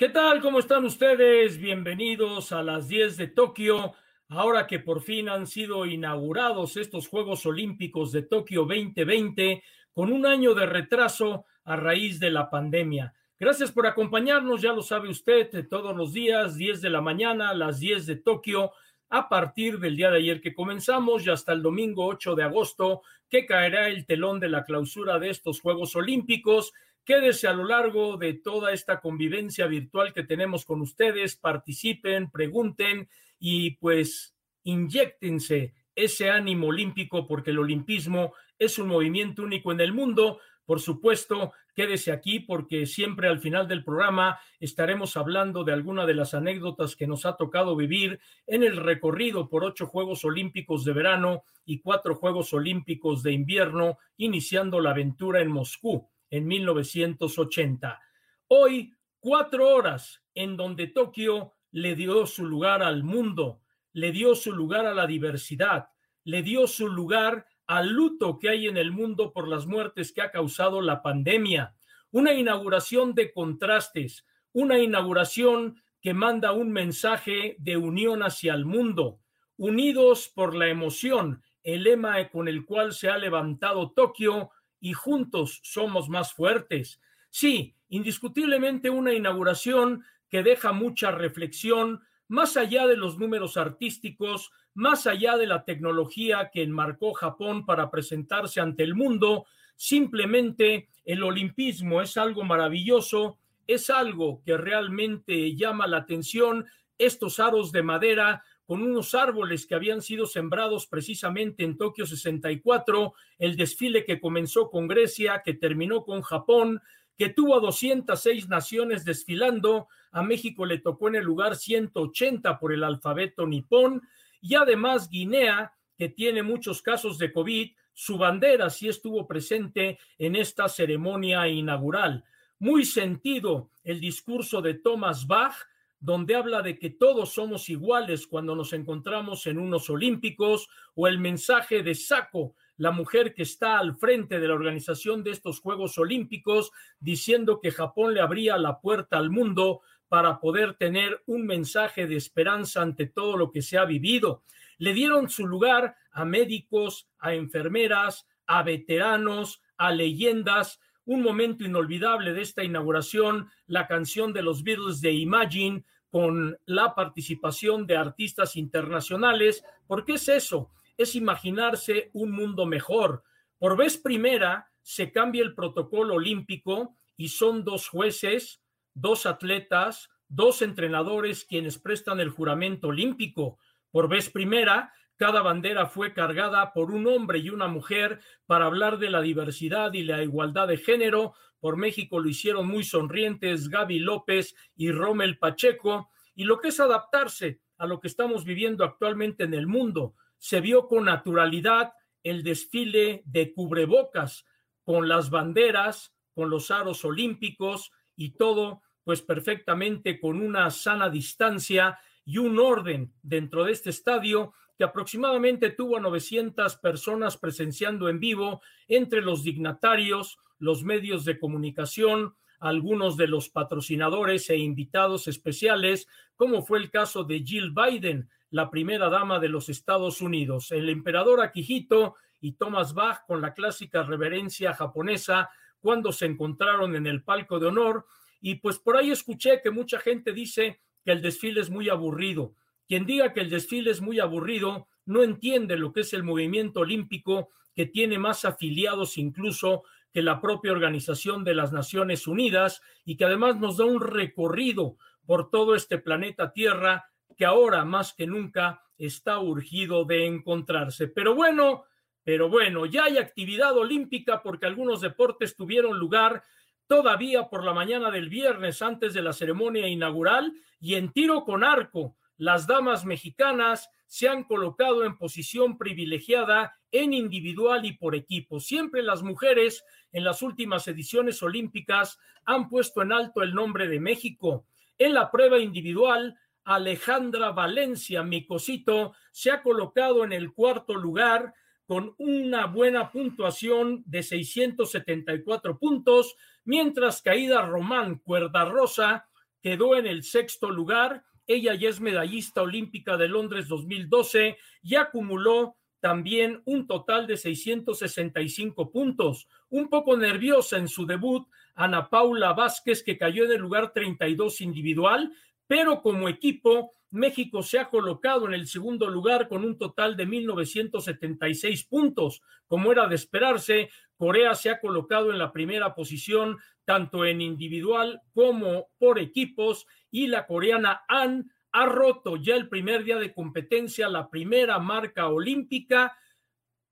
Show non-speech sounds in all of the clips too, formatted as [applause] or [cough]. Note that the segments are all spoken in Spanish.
¿Qué tal? ¿Cómo están ustedes? Bienvenidos a las 10 de Tokio. Ahora que por fin han sido inaugurados estos Juegos Olímpicos de Tokio 2020 con un año de retraso a raíz de la pandemia. Gracias por acompañarnos, ya lo sabe usted, todos los días, 10 de la mañana, las 10 de Tokio, a partir del día de ayer que comenzamos y hasta el domingo 8 de agosto, que caerá el telón de la clausura de estos Juegos Olímpicos Quédese a lo largo de toda esta convivencia virtual que tenemos con ustedes, participen, pregunten y pues inyectense ese ánimo olímpico porque el olimpismo es un movimiento único en el mundo. Por supuesto, quédese aquí porque siempre al final del programa estaremos hablando de alguna de las anécdotas que nos ha tocado vivir en el recorrido por ocho Juegos Olímpicos de verano y cuatro Juegos Olímpicos de invierno, iniciando la aventura en Moscú en 1980. Hoy, cuatro horas en donde Tokio le dio su lugar al mundo, le dio su lugar a la diversidad, le dio su lugar al luto que hay en el mundo por las muertes que ha causado la pandemia. Una inauguración de contrastes, una inauguración que manda un mensaje de unión hacia el mundo, unidos por la emoción, el lema con el cual se ha levantado Tokio y juntos somos más fuertes. Sí, indiscutiblemente una inauguración que deja mucha reflexión, más allá de los números artísticos, más allá de la tecnología que enmarcó Japón para presentarse ante el mundo, simplemente el olimpismo es algo maravilloso, es algo que realmente llama la atención, estos aros de madera con unos árboles que habían sido sembrados precisamente en Tokio 64, el desfile que comenzó con Grecia, que terminó con Japón, que tuvo a 206 naciones desfilando, a México le tocó en el lugar 180 por el alfabeto nipón, y además Guinea, que tiene muchos casos de COVID, su bandera sí estuvo presente en esta ceremonia inaugural. Muy sentido el discurso de Thomas Bach, donde habla de que todos somos iguales cuando nos encontramos en unos olímpicos, o el mensaje de Saco, la mujer que está al frente de la organización de estos Juegos Olímpicos, diciendo que Japón le abría la puerta al mundo para poder tener un mensaje de esperanza ante todo lo que se ha vivido. Le dieron su lugar a médicos, a enfermeras, a veteranos, a leyendas, un momento inolvidable de esta inauguración, la canción de los Beatles de Imagine, con la participación de artistas internacionales, porque es eso, es imaginarse un mundo mejor. Por vez primera se cambia el protocolo olímpico y son dos jueces, dos atletas, dos entrenadores quienes prestan el juramento olímpico. Por vez primera cada bandera fue cargada por un hombre y una mujer para hablar de la diversidad y la igualdad de género. Por México lo hicieron muy sonrientes Gaby López y Rommel Pacheco. Y lo que es adaptarse a lo que estamos viviendo actualmente en el mundo. Se vio con naturalidad el desfile de cubrebocas con las banderas, con los aros olímpicos y todo, pues perfectamente con una sana distancia y un orden dentro de este estadio que aproximadamente tuvo a 900 personas presenciando en vivo entre los dignatarios, los medios de comunicación, algunos de los patrocinadores e invitados especiales, como fue el caso de Jill Biden, la primera dama de los Estados Unidos, el emperador Akihito y Thomas Bach con la clásica reverencia japonesa cuando se encontraron en el palco de honor. Y pues por ahí escuché que mucha gente dice que el desfile es muy aburrido. Quien diga que el desfile es muy aburrido no entiende lo que es el movimiento olímpico que tiene más afiliados incluso que la propia Organización de las Naciones Unidas y que además nos da un recorrido por todo este planeta Tierra que ahora más que nunca está urgido de encontrarse. Pero bueno, pero bueno, ya hay actividad olímpica porque algunos deportes tuvieron lugar todavía por la mañana del viernes antes de la ceremonia inaugural y en tiro con arco las damas mexicanas se han colocado en posición privilegiada en individual y por equipo. Siempre las mujeres en las últimas ediciones olímpicas han puesto en alto el nombre de México. En la prueba individual, Alejandra Valencia, mi cosito, se ha colocado en el cuarto lugar con una buena puntuación de 674 puntos, mientras Aida Román Cuerda Rosa quedó en el sexto lugar. Ella ya es medallista olímpica de Londres 2012 y acumuló también un total de 665 puntos. Un poco nerviosa en su debut, Ana Paula Vázquez, que cayó en el lugar 32 individual, pero como equipo, México se ha colocado en el segundo lugar con un total de 1.976 puntos. Como era de esperarse, Corea se ha colocado en la primera posición, tanto en individual como por equipos, y la coreana An ha roto ya el primer día de competencia la primera marca olímpica,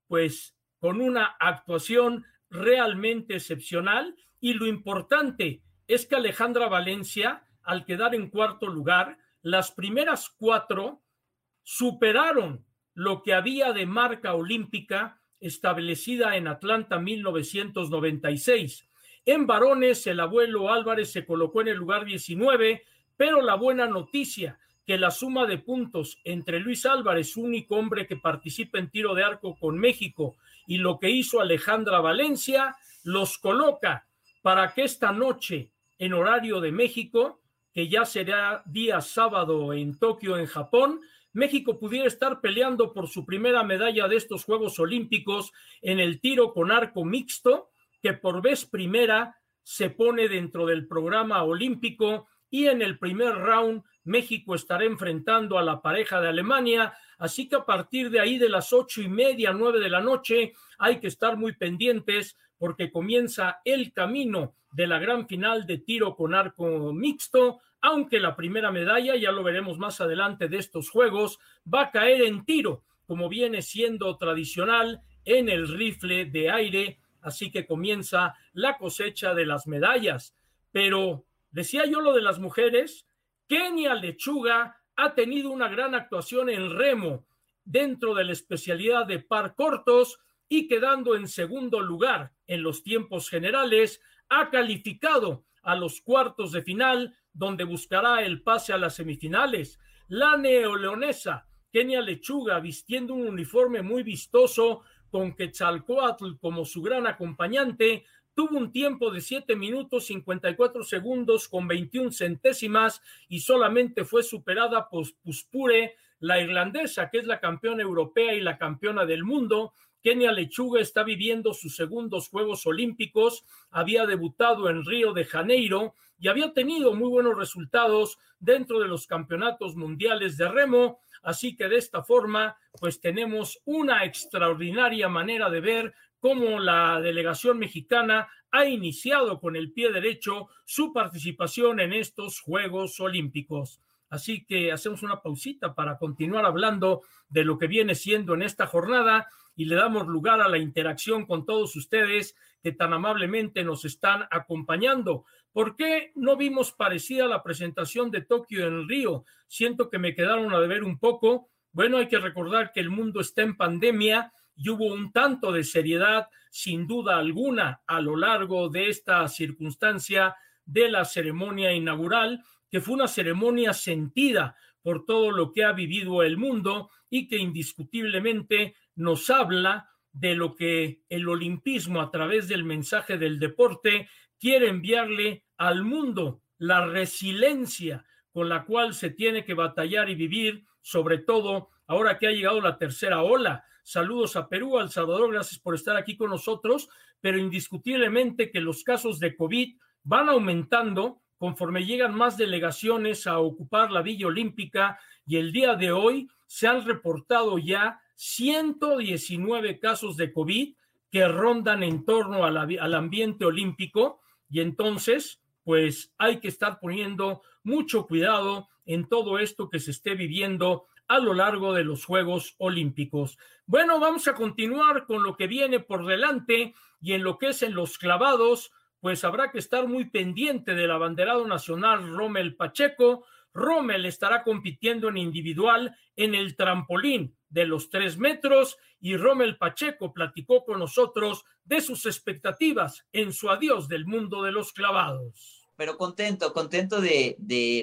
pues con una actuación realmente excepcional. Y lo importante es que Alejandra Valencia, al quedar en cuarto lugar, las primeras cuatro superaron lo que había de marca olímpica establecida en Atlanta 1996. En varones, el abuelo Álvarez se colocó en el lugar 19, pero la buena noticia que la suma de puntos entre Luis Álvarez, único hombre que participa en tiro de arco con México, y lo que hizo Alejandra Valencia, los coloca para que esta noche, en horario de México, que ya será día sábado en Tokio, en Japón, México pudiera estar peleando por su primera medalla de estos Juegos Olímpicos en el tiro con arco mixto, que por vez primera se pone dentro del programa olímpico y en el primer round México estará enfrentando a la pareja de Alemania, así que a partir de ahí de las ocho y media, nueve de la noche, hay que estar muy pendientes porque comienza el camino de la gran final de tiro con arco mixto, aunque la primera medalla, ya lo veremos más adelante de estos Juegos, va a caer en tiro, como viene siendo tradicional en el rifle de aire, así que comienza la cosecha de las medallas. Pero decía yo lo de las mujeres, Kenia Lechuga ha tenido una gran actuación en remo dentro de la especialidad de par cortos y quedando en segundo lugar en los tiempos generales, ha calificado a los cuartos de final, donde buscará el pase a las semifinales. La neoleonesa Kenia Lechuga, vistiendo un uniforme muy vistoso, con Quetzalcoatl como su gran acompañante, tuvo un tiempo de 7 minutos 54 segundos con 21 centésimas y solamente fue superada por Puspure, la irlandesa, que es la campeona europea y la campeona del mundo. Kenia Lechuga está viviendo sus segundos Juegos Olímpicos, había debutado en Río de Janeiro y había tenido muy buenos resultados dentro de los campeonatos mundiales de remo. Así que de esta forma, pues tenemos una extraordinaria manera de ver cómo la delegación mexicana ha iniciado con el pie derecho su participación en estos Juegos Olímpicos. Así que hacemos una pausita para continuar hablando de lo que viene siendo en esta jornada y le damos lugar a la interacción con todos ustedes que tan amablemente nos están acompañando. ¿Por qué no vimos parecida la presentación de Tokio en Río? Siento que me quedaron a deber un poco. Bueno, hay que recordar que el mundo está en pandemia y hubo un tanto de seriedad, sin duda alguna, a lo largo de esta circunstancia de la ceremonia inaugural, que fue una ceremonia sentida por todo lo que ha vivido el mundo y que indiscutiblemente nos habla de lo que el olimpismo a través del mensaje del deporte quiere enviarle al mundo, la resiliencia con la cual se tiene que batallar y vivir, sobre todo ahora que ha llegado la tercera ola, Saludos a Perú, al Salvador, gracias por estar aquí con nosotros, pero indiscutiblemente que los casos de COVID van aumentando conforme llegan más delegaciones a ocupar la Villa Olímpica y el día de hoy se han reportado ya 119 casos de COVID que rondan en torno al ambiente olímpico y entonces pues hay que estar poniendo mucho cuidado en todo esto que se esté viviendo a lo largo de los Juegos Olímpicos. Bueno, vamos a continuar con lo que viene por delante y en lo que es en los clavados, pues habrá que estar muy pendiente del abanderado nacional Rommel Pacheco. Rommel estará compitiendo en individual en el trampolín de los tres metros y Rommel Pacheco platicó con nosotros de sus expectativas en su adiós del mundo de los clavados pero contento, contento de,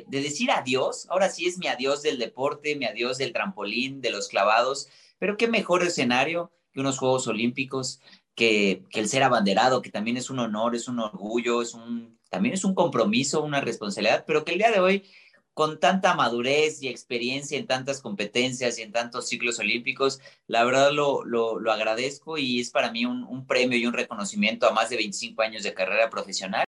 decir adiós. Ahora sí es mi adiós del deporte, mi adiós del trampolín, de los clavados, pero qué mejor escenario que unos Juegos Olímpicos, que, que el ser abanderado, que también es un honor, es un orgullo, es un también es un compromiso, una responsabilidad, pero que el día de hoy, con tanta madurez y experiencia en tantas competencias y en tantos ciclos olímpicos, la verdad lo, lo, agradezco y es para mí un, un premio y un reconocimiento a más de 25 años de carrera profesional.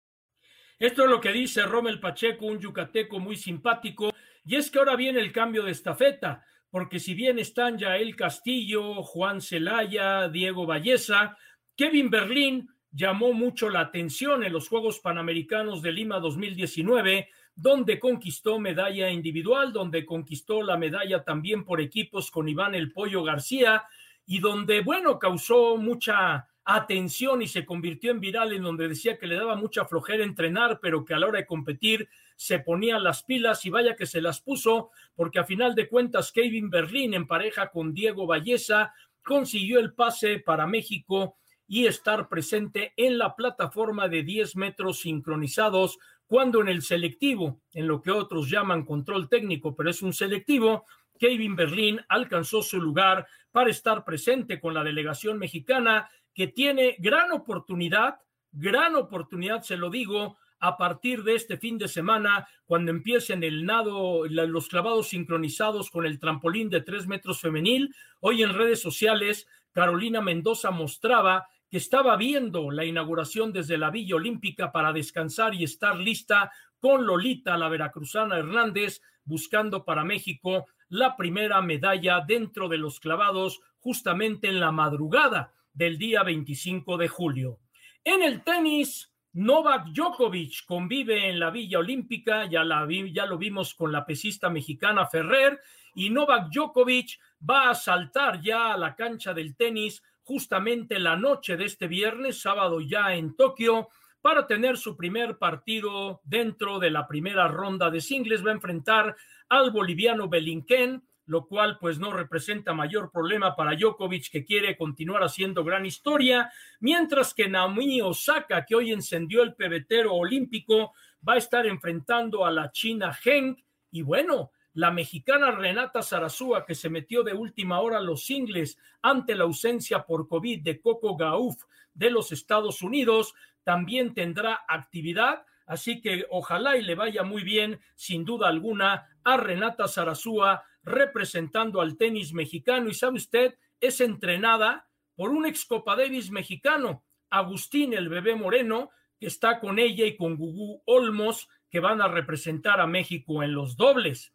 Esto es lo que dice Rommel Pacheco, un yucateco muy simpático, y es que ahora viene el cambio de estafeta, porque si bien están ya el Castillo, Juan Celaya, Diego Valleza, Kevin Berlín llamó mucho la atención en los Juegos Panamericanos de Lima 2019, donde conquistó medalla individual, donde conquistó la medalla también por equipos con Iván El Pollo García y donde, bueno, causó mucha atención y se convirtió en viral en donde decía que le daba mucha flojera entrenar, pero que a la hora de competir se ponía las pilas y vaya que se las puso, porque a final de cuentas Kevin Berlín en pareja con Diego Valleza consiguió el pase para México y estar presente en la plataforma de 10 metros sincronizados, cuando en el selectivo, en lo que otros llaman control técnico, pero es un selectivo, Kevin Berlín alcanzó su lugar para estar presente con la delegación mexicana, que tiene gran oportunidad, gran oportunidad, se lo digo, a partir de este fin de semana, cuando empiecen el nado, los clavados sincronizados con el trampolín de tres metros femenil. Hoy en redes sociales, Carolina Mendoza mostraba que estaba viendo la inauguración desde la Villa Olímpica para descansar y estar lista con Lolita, la veracruzana Hernández, buscando para México la primera medalla dentro de los clavados justamente en la madrugada del día 25 de julio. En el tenis, Novak Djokovic convive en la Villa Olímpica, ya, la lo vimos con la pesista mexicana Ferrer, y Novak Djokovic va a saltar ya a la cancha del tenis justamente la noche de este viernes, sábado ya en Tokio, para tener su primer partido dentro de la primera ronda de singles. Va a enfrentar al boliviano Belinquén, lo cual pues no representa mayor problema para Djokovic que quiere continuar haciendo gran historia, mientras que Naomi Osaka, que hoy encendió el pebetero olímpico, va a estar enfrentando a la China Heng y bueno, la mexicana Renata Zarazúa, que se metió de última hora a los singles ante la ausencia por COVID de Coco Gauff de los Estados Unidos, también tendrá actividad. Así que ojalá y le vaya muy bien, sin duda alguna, a Renata Zarazúa representando al tenis mexicano. Y sabe usted, es entrenada por un ex Copa Davis mexicano, Agustín el bebé Moreno, que está con ella y con Gugu Olmos, que van a representar a México en los dobles.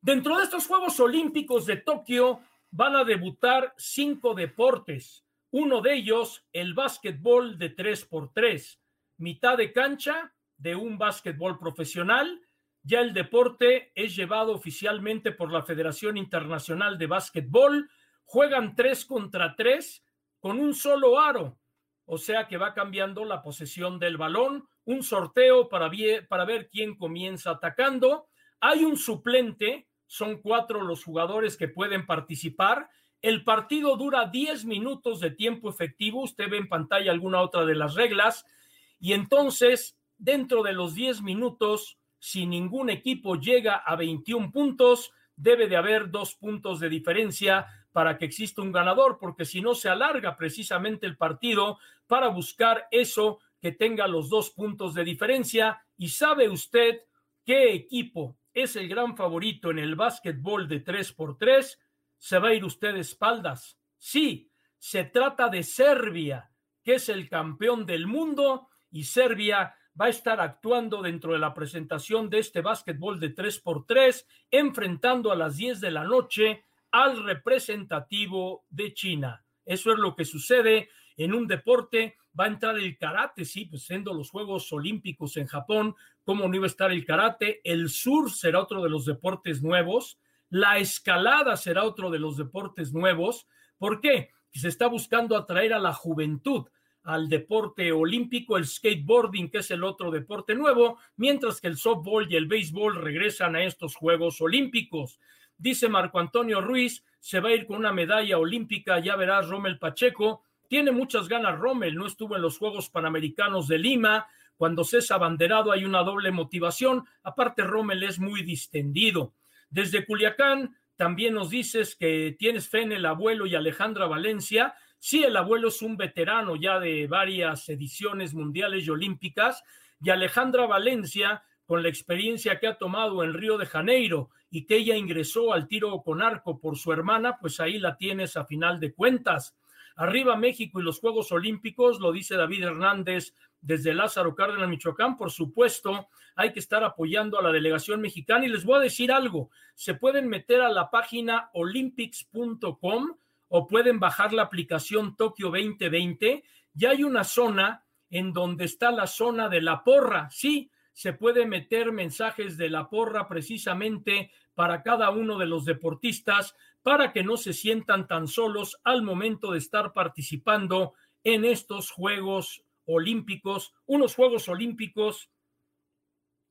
Dentro de estos Juegos Olímpicos de Tokio van a debutar cinco deportes. Uno de ellos, el básquetbol de 3x3, mitad de cancha de un básquetbol profesional. Ya el deporte es llevado oficialmente por la Federación Internacional de Básquetbol. Juegan tres contra tres con un solo aro, o sea que va cambiando la posesión del balón, un sorteo para, para ver quién comienza atacando. Hay un suplente son cuatro los jugadores que pueden participar. El partido dura 10 minutos de tiempo efectivo. Usted ve en pantalla alguna otra de las reglas. Y entonces, dentro de los 10 minutos, si ningún equipo llega a 21 puntos, debe de haber dos puntos de diferencia para que exista un ganador, porque si no se alarga precisamente el partido para buscar eso que tenga los dos puntos de diferencia. Y sabe usted qué equipo es el gran favorito en el básquetbol de 3x3, se va a ir usted de espaldas. Sí, se trata de Serbia, que es el campeón del mundo y Serbia va a estar actuando dentro de la presentación de este básquetbol de 3x3, enfrentando a las 10 de la noche al representativo de China. Eso es lo que sucede en un deporte. Va a entrar el karate, sí, pues siendo los Juegos Olímpicos en Japón, ¿cómo no iba a estar el karate? El sur será otro de los deportes nuevos. La escalada será otro de los deportes nuevos. ¿Por qué? Se está buscando atraer a la juventud al deporte olímpico, el skateboarding, que es el otro deporte nuevo, mientras que el softball y el béisbol regresan a estos Juegos Olímpicos. Dice Marco Antonio Ruiz, se va a ir con una medalla olímpica, ya verás Rommel Pacheco, tiene muchas ganas Rommel, no estuvo en los Juegos Panamericanos de Lima, cuando se es abanderado hay una doble motivación, aparte Rommel es muy distendido. Desde Culiacán también nos dices que tienes fe en el abuelo y Alejandra Valencia, Sí, el abuelo es un veterano ya de varias ediciones mundiales y olímpicas, y Alejandra Valencia con la experiencia que ha tomado en Río de Janeiro y que ella ingresó al tiro con arco por su hermana, pues ahí la tienes a final de cuentas. Arriba México y los Juegos Olímpicos, lo dice David Hernández desde Lázaro Cárdenas, Michoacán, por supuesto, hay que estar apoyando a la delegación mexicana y les voy a decir algo, se pueden meter a la página olympics.com o pueden bajar la aplicación Tokio 2020, ya hay una zona en donde está la zona de la porra, sí, se puede meter mensajes de la porra precisamente para cada uno de los deportistas para que no se sientan tan solos al momento de estar participando en estos Juegos Olímpicos, unos Juegos Olímpicos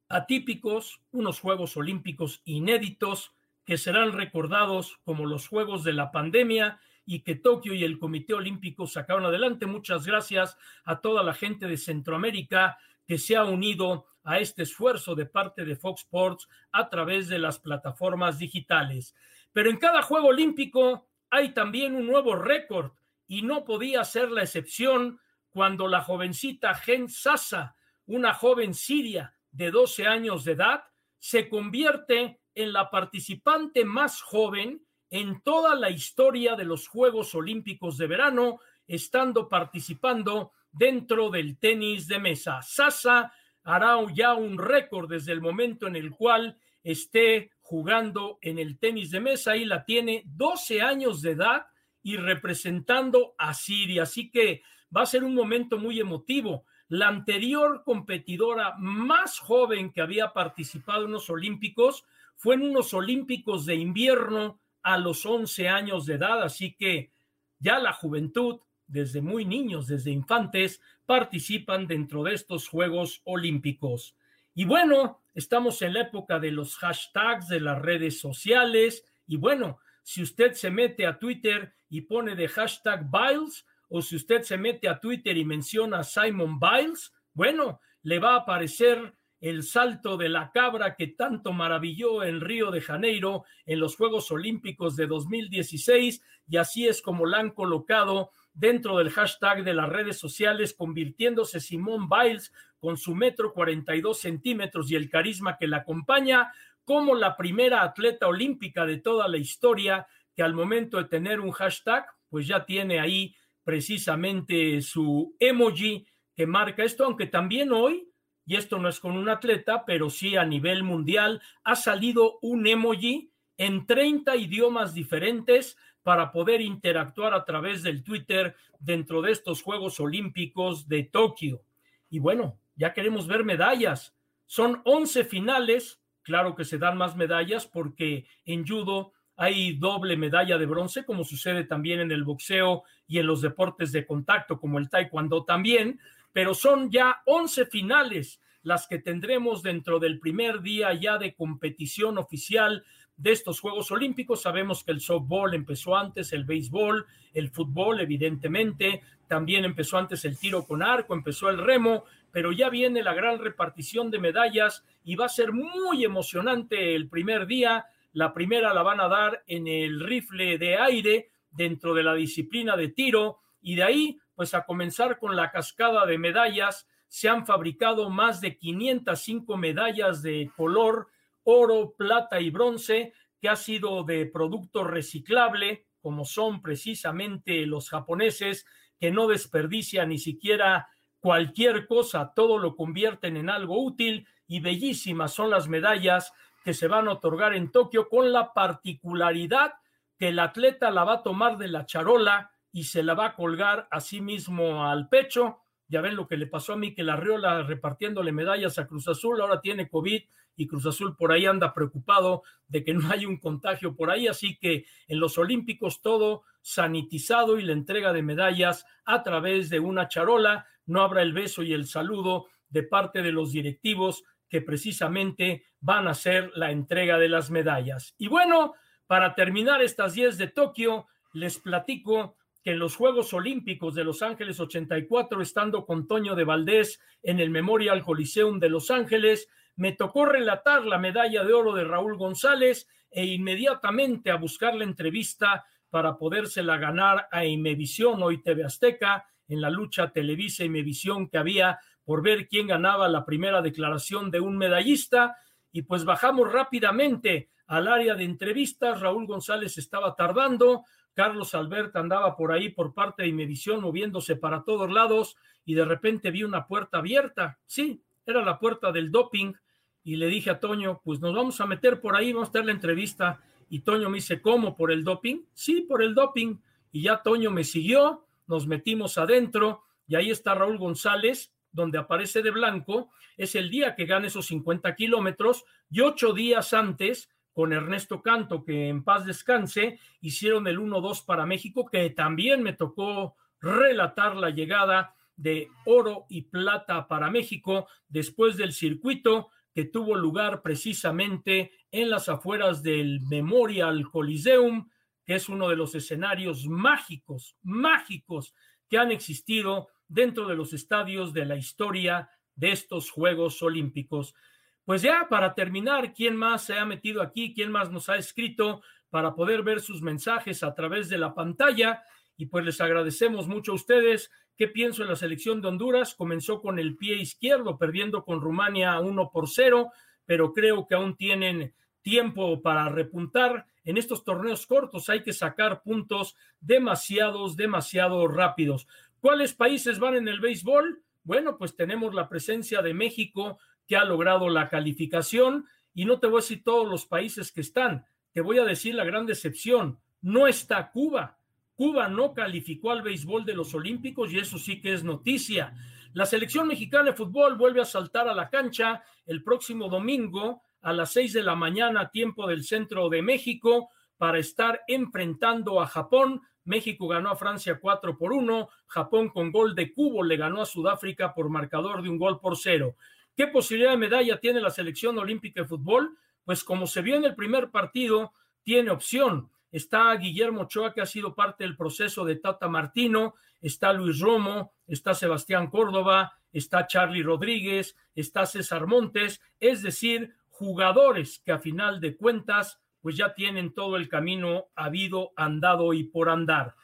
atípicos, unos Juegos Olímpicos inéditos que serán recordados como los Juegos de la pandemia y que Tokio y el Comité Olímpico sacaron adelante. Muchas gracias a toda la gente de Centroamérica que se ha unido a este esfuerzo de parte de Fox Sports a través de las plataformas digitales. Pero en cada Juego Olímpico hay también un nuevo récord y no podía ser la excepción cuando la jovencita Gen Sasa, una joven siria de 12 años de edad, se convierte en la participante más joven en toda la historia de los Juegos Olímpicos de verano, estando participando dentro del tenis de mesa. Sasa hará ya un récord desde el momento en el cual esté jugando en el tenis de mesa y la tiene 12 años de edad y representando a Siria. Así que va a ser un momento muy emotivo. La anterior competidora más joven que había participado en los Olímpicos fue en unos Olímpicos de invierno a los 11 años de edad, así que ya la juventud, desde muy niños, desde infantes, participan dentro de estos Juegos Olímpicos. Y bueno, estamos en la época de los hashtags de las redes sociales. Y bueno, si usted se mete a Twitter y pone de hashtag Biles, o si usted se mete a Twitter y menciona a Simon Biles, bueno, le va a aparecer el salto de la cabra que tanto maravilló en Río de Janeiro en los Juegos Olímpicos de 2016 y así es como la han colocado dentro del hashtag de las redes sociales, convirtiéndose Simón Biles con su metro 42 centímetros y el carisma que la acompaña como la primera atleta olímpica de toda la historia que al momento de tener un hashtag, pues ya tiene ahí precisamente su emoji que marca esto, aunque también hoy, y esto no es con un atleta, pero sí a nivel mundial, ha salido un emoji en 30 idiomas diferentes para poder interactuar a través del Twitter dentro de estos Juegos Olímpicos de Tokio. Y bueno, ya queremos ver medallas. Son 11 finales, claro que se dan más medallas porque en judo hay doble medalla de bronce, como sucede también en el boxeo y en los deportes de contacto, como el taekwondo también, pero son ya 11 finales las que tendremos dentro del primer día ya de competición oficial de estos Juegos Olímpicos. Sabemos que el softball empezó antes, el béisbol, el fútbol, evidentemente, también empezó antes el tiro con arco, empezó el remo, pero ya viene la gran repartición de medallas y va a ser muy emocionante el primer día. La primera la van a dar en el rifle de aire dentro de la disciplina de tiro y de ahí pues a comenzar con la cascada de medallas. Se han fabricado más de 505 medallas de color oro, plata y bronce, que ha sido de producto reciclable, como son precisamente los japoneses, que no desperdician ni siquiera cualquier cosa, todo lo convierten en algo útil y bellísimas son las medallas que se van a otorgar en Tokio con la particularidad que el atleta la va a tomar de la charola y se la va a colgar a sí mismo al pecho. Ya ven lo que le pasó a mí, que la Riola repartiéndole medallas a Cruz Azul, ahora tiene COVID y Cruz Azul por ahí anda preocupado de que no [laughs] hay un contagio por ahí, así que en los Olímpicos todo sanitizado y la entrega de medallas a través de una charola, no habrá el beso y el saludo de parte de los directivos que precisamente van a hacer la entrega de las medallas. Y bueno, para terminar estas 10 de Tokio, les platico que en los Juegos Olímpicos de Los Ángeles 84, estando con Toño de Valdés en el Memorial Coliseum de Los Ángeles, me tocó relatar la medalla de oro de Raúl González e inmediatamente a buscar la entrevista para podérsela ganar a Imevisión, hoy TV Azteca, en la lucha Televisa Imevisión que había por ver quién ganaba la primera declaración de un medallista y pues bajamos rápidamente al área de entrevistas. Raúl González estaba tardando, Carlos Albert andaba por ahí por parte de Imevisión moviéndose para todos lados y de repente vi una puerta abierta. Sí, era la puerta del doping y le dije a Toño, pues nos vamos a meter por ahí, vamos a hacer la entrevista. Y Toño me dice, ¿cómo? ¿Por el doping? Sí, por el doping. Y ya Toño me siguió, nos metimos adentro y ahí está Raúl González, donde aparece de blanco. Es el día que gana esos 50 kilómetros y ocho días antes con Ernesto Canto, que en paz descanse, hicieron el 1-2 para México, que también me tocó relatar la llegada de oro y plata para México después del circuito que tuvo lugar precisamente en las afueras del Memorial Coliseum, que es uno de los escenarios mágicos, mágicos que han existido dentro de los estadios de la historia de estos Juegos Olímpicos. Pues ya para terminar, ¿quién más se ha metido aquí? ¿Quién más nos ha escrito para poder ver sus mensajes a través de la pantalla? Y pues les agradecemos mucho a ustedes. ¿Qué pienso en la selección de Honduras? Comenzó con el pie izquierdo, perdiendo con Rumania 1 por 0, pero creo que aún tienen tiempo para repuntar. En estos torneos cortos hay que sacar puntos demasiados, demasiado rápidos. ¿Cuáles países van en el béisbol? Bueno, pues tenemos la presencia de México que ha logrado la calificación y no te voy a decir todos los países que están, te voy a decir la gran decepción, no está Cuba. Cuba no calificó al béisbol de los Olímpicos y eso sí que es noticia. La selección mexicana de fútbol vuelve a saltar a la cancha el próximo domingo a las seis de la mañana, tiempo del centro de México, para estar enfrentando a Japón. México ganó a Francia 4 por 1, Japón con gol de cubo le ganó a Sudáfrica por marcador de un gol por cero. ¿Qué posibilidad de medalla tiene la selección olímpica de fútbol? Pues como se vio en el primer partido, tiene opción. Está Guillermo Ochoa, que ha sido parte del proceso de Tata Martino, está Luis Romo, está Sebastián Córdoba, está Charlie Rodríguez, está César Montes, es decir, jugadores que a final de cuentas pues ya tienen todo el camino habido, andado y por andar.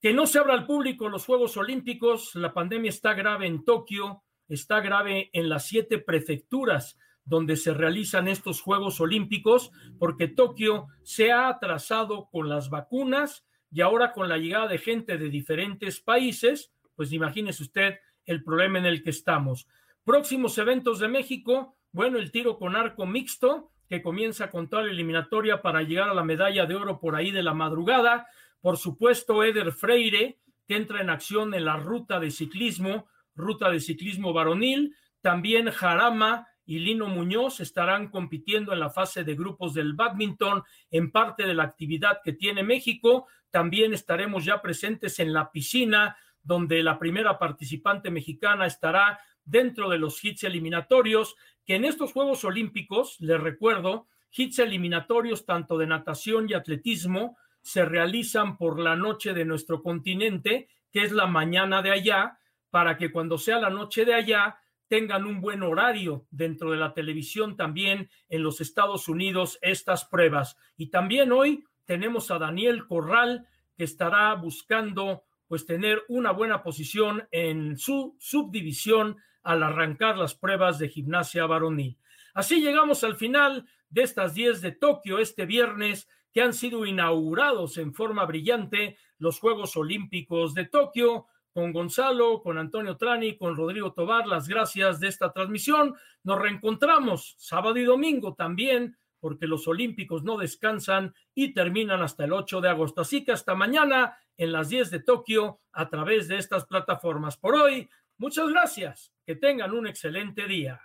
Que no se abra al público los Juegos Olímpicos, la pandemia está grave en Tokio, está grave en las siete prefecturas donde se realizan estos Juegos Olímpicos, porque Tokio se ha atrasado con las vacunas y ahora con la llegada de gente de diferentes países, pues imagínese usted el problema en el que estamos. Próximos eventos de México, bueno, el tiro con arco mixto, que comienza con toda la eliminatoria para llegar a la medalla de oro por ahí de la madrugada. Por supuesto, Eder Freire, que entra en acción en la ruta de ciclismo, ruta de ciclismo varonil. También Jarama y Lino Muñoz estarán compitiendo en la fase de grupos del badminton en parte de la actividad que tiene México. También estaremos ya presentes en la piscina, donde la primera participante mexicana estará dentro de los hits eliminatorios, que en estos Juegos Olímpicos, les recuerdo, hits eliminatorios tanto de natación y atletismo se realizan por la noche de nuestro continente, que es la mañana de allá, para que cuando sea la noche de allá tengan un buen horario dentro de la televisión también en los Estados Unidos estas pruebas. Y también hoy tenemos a Daniel Corral que estará buscando pues tener una buena posición en su subdivisión al arrancar las pruebas de gimnasia varonil. Así llegamos al final de estas 10 de Tokio este viernes que han sido inaugurados en forma brillante los Juegos Olímpicos de Tokio con Gonzalo, con Antonio Trani, con Rodrigo Tobar, las gracias de esta transmisión. Nos reencontramos sábado y domingo también, porque los Olímpicos no descansan y terminan hasta el 8 de agosto. Así que hasta mañana en las 10 de Tokio a través de estas plataformas. Por hoy, muchas gracias. Que tengan un excelente día.